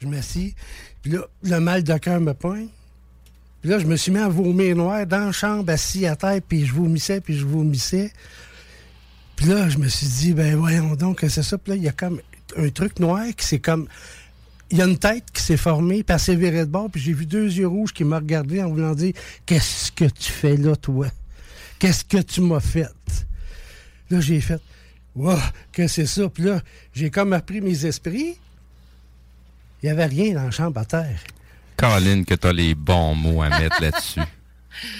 Je m'assis, puis là, le mal de cœur me pointe. Puis là, je me suis mis à vomir noir dans la chambre, assis à terre, puis je vomissais, puis je vomissais. Puis là, je me suis dit, ben voyons donc, c'est ça. Puis là, il y a comme un truc noir qui c'est comme. Il y a une tête qui s'est formée, puis elle s'est virée de bord, puis j'ai vu deux yeux rouges qui m'ont regardé en voulant dire Qu'est-ce que tu fais là, toi? Qu'est-ce que tu m'as fait? Là, j'ai fait Wow, que c'est ça Puis là, j'ai comme appris mes esprits. Il n'y avait rien dans la chambre à terre. Caroline, que t'as les bons mots à mettre là-dessus.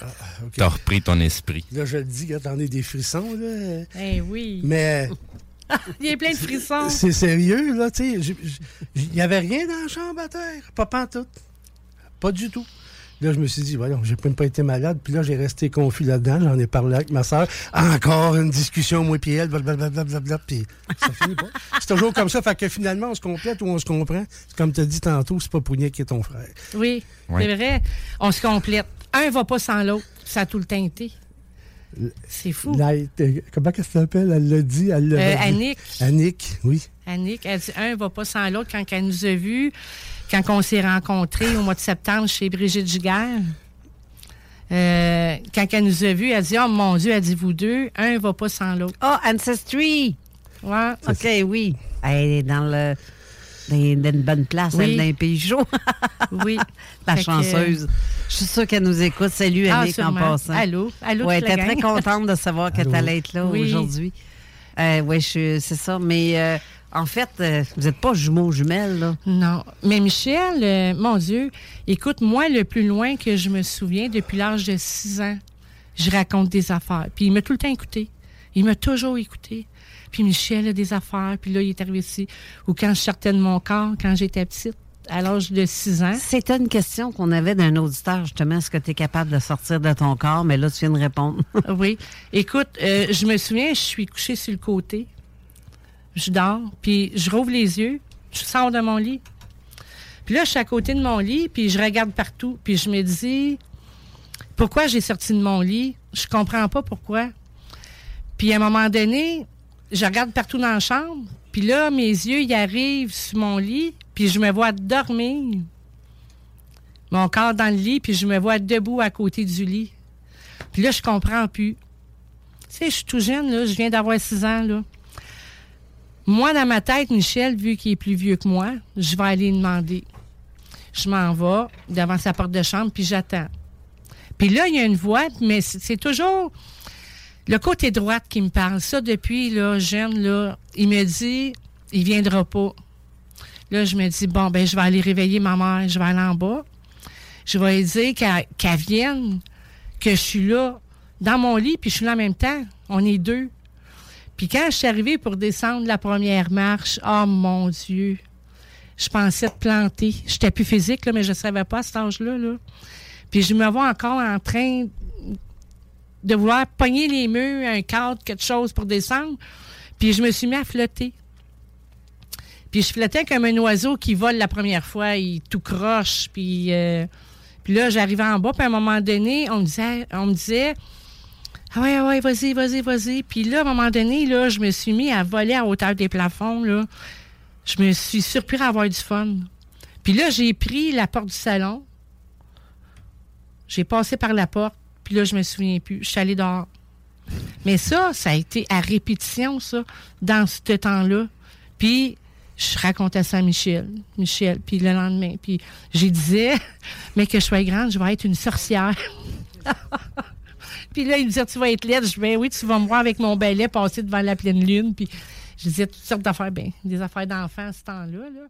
Ah, ok. T'as repris ton esprit. Là, je le dis, t'en as des frissons, là. Eh oui. Mais Il y a plein de frissons. c'est sérieux, là, tu sais. Il n'y avait rien dans la chambre à terre. Pas pantoute. Pas du tout. Là, je me suis dit, voyons, j'ai même pas été malade. Puis là, j'ai resté confus là-dedans. J'en ai parlé avec ma soeur. Encore une discussion, moi puis elle, blablabla. Puis ça finit pas. C'est toujours comme ça. Fait que finalement, on se complète ou on se comprend. Comme tu as dit tantôt, c'est pas Pougnet qui est ton frère. Oui, Oui. c'est vrai. On se complète. Un va pas sans l'autre. Ça a tout le temps été. C'est fou. Elle- comment qu'elle s'appelle? Elle l'a dit. Elle l'a Euh, dit. Annick. Annick, oui. Annick, elle dit un va pas sans l'autre quand elle nous a vus, quand on s'est rencontrés au mois de septembre chez Brigitte Giguère. Euh, quand elle nous a vus, elle dit Oh mon Dieu, elle dit vous deux, un va pas sans l'autre. Ah, Ancestry! Ouais. OK, oui. Elle est dans le. Dans, dans une bonne place, Oui. elle, dans un pays chaud. Oui. La Fait que, chanceuse. Je suis sûre qu'elle nous écoute. Salut, Ah, Annick, en passant. Allô? Allô, la elle était très contente de savoir que tu allais être là Oui. aujourd'hui. Euh, oui, c'est ça. Mais euh, en fait, euh, vous n'êtes pas jumeaux jumelles, là? Non. Mais Michel, euh, mon Dieu, écoute, moi, le plus loin que je me souviens, depuis l'âge de 6 ans, je raconte des affaires. Puis il m'a tout le temps écouté. Il m'a toujours écouté. Puis Michel a des affaires. Puis là, il est arrivé ici. Ou quand je sortais de mon corps, quand j'étais petite, à l'âge de 6 ans. C'était une question qu'on avait d'un auditeur, justement. Est-ce que tu es capable de sortir de ton corps? Mais là, tu viens de répondre. Oui. Écoute, euh, je me souviens, je suis couchée sur le côté. Je dors, puis je rouvre les yeux, je sors de mon lit. Puis là, je suis à côté de mon lit, puis je regarde partout, puis je me dis, pourquoi j'ai sorti de mon lit? Je comprends pas pourquoi. Puis à un moment donné, je regarde partout dans la chambre, puis là, mes yeux, ils arrivent sur mon lit, puis je me vois dormir. Mon corps dans le lit, puis je me vois debout à côté du lit. Puis là, je comprends plus. Tu sais, je suis tout jeune, là. Je viens d'avoir 6 ans, là. Moi, dans ma tête, Michel, vu qu'il est plus vieux que moi, je vais aller demander. Je m'en vais devant sa porte de chambre, puis j'attends. Puis là, il y a une voix, mais c'est toujours le côté droite qui me parle. Ça, depuis, là, jeune, là, il me dit, il viendra pas. Là, je me dis, bon, ben, je vais aller réveiller ma mère, je vais aller en bas. Je vais lui dire qu'elle vienne, que je suis là, dans mon lit, puis je suis là en même temps. On est deux. Puis quand je suis arrivée pour descendre la première marche, oh mon Dieu, je pensais te planter. J'étais plus physique, là, mais je ne savais pas à cet âge-là. Là. Puis je me vois encore en train de vouloir pogner les murs, un cadre, quelque chose pour descendre. Puis je me suis mis à flotter. Puis je flottais comme un oiseau qui vole la première fois, il tout croche. Puis, euh, puis là, j'arrivais en bas, puis à un moment donné, on me disait, on me disait ah ouais, ah ouais, vas-y, vas-y, vas-y. Puis là, à un moment donné, là, je me suis mis à voler à hauteur des plafonds. Là. Je me suis surpris à avoir du fun. Puis là, j'ai pris la porte du salon. J'ai passé par la porte. Puis là, je me souviens plus. Je suis allée dehors. Mais ça, ça a été à répétition, ça, dans ce temps-là. Puis, je racontais ça à Michel. Michel, puis le lendemain. Puis, j'ai disais, mais que je sois grande, je vais être une sorcière. puis là, il me disait, tu vas être laide. Je dis, ben oui, tu vas me voir avec mon balai passer devant la pleine lune. Puis, je disais toutes sortes d'affaires, ben, des affaires d'enfants à ce temps-là. Là.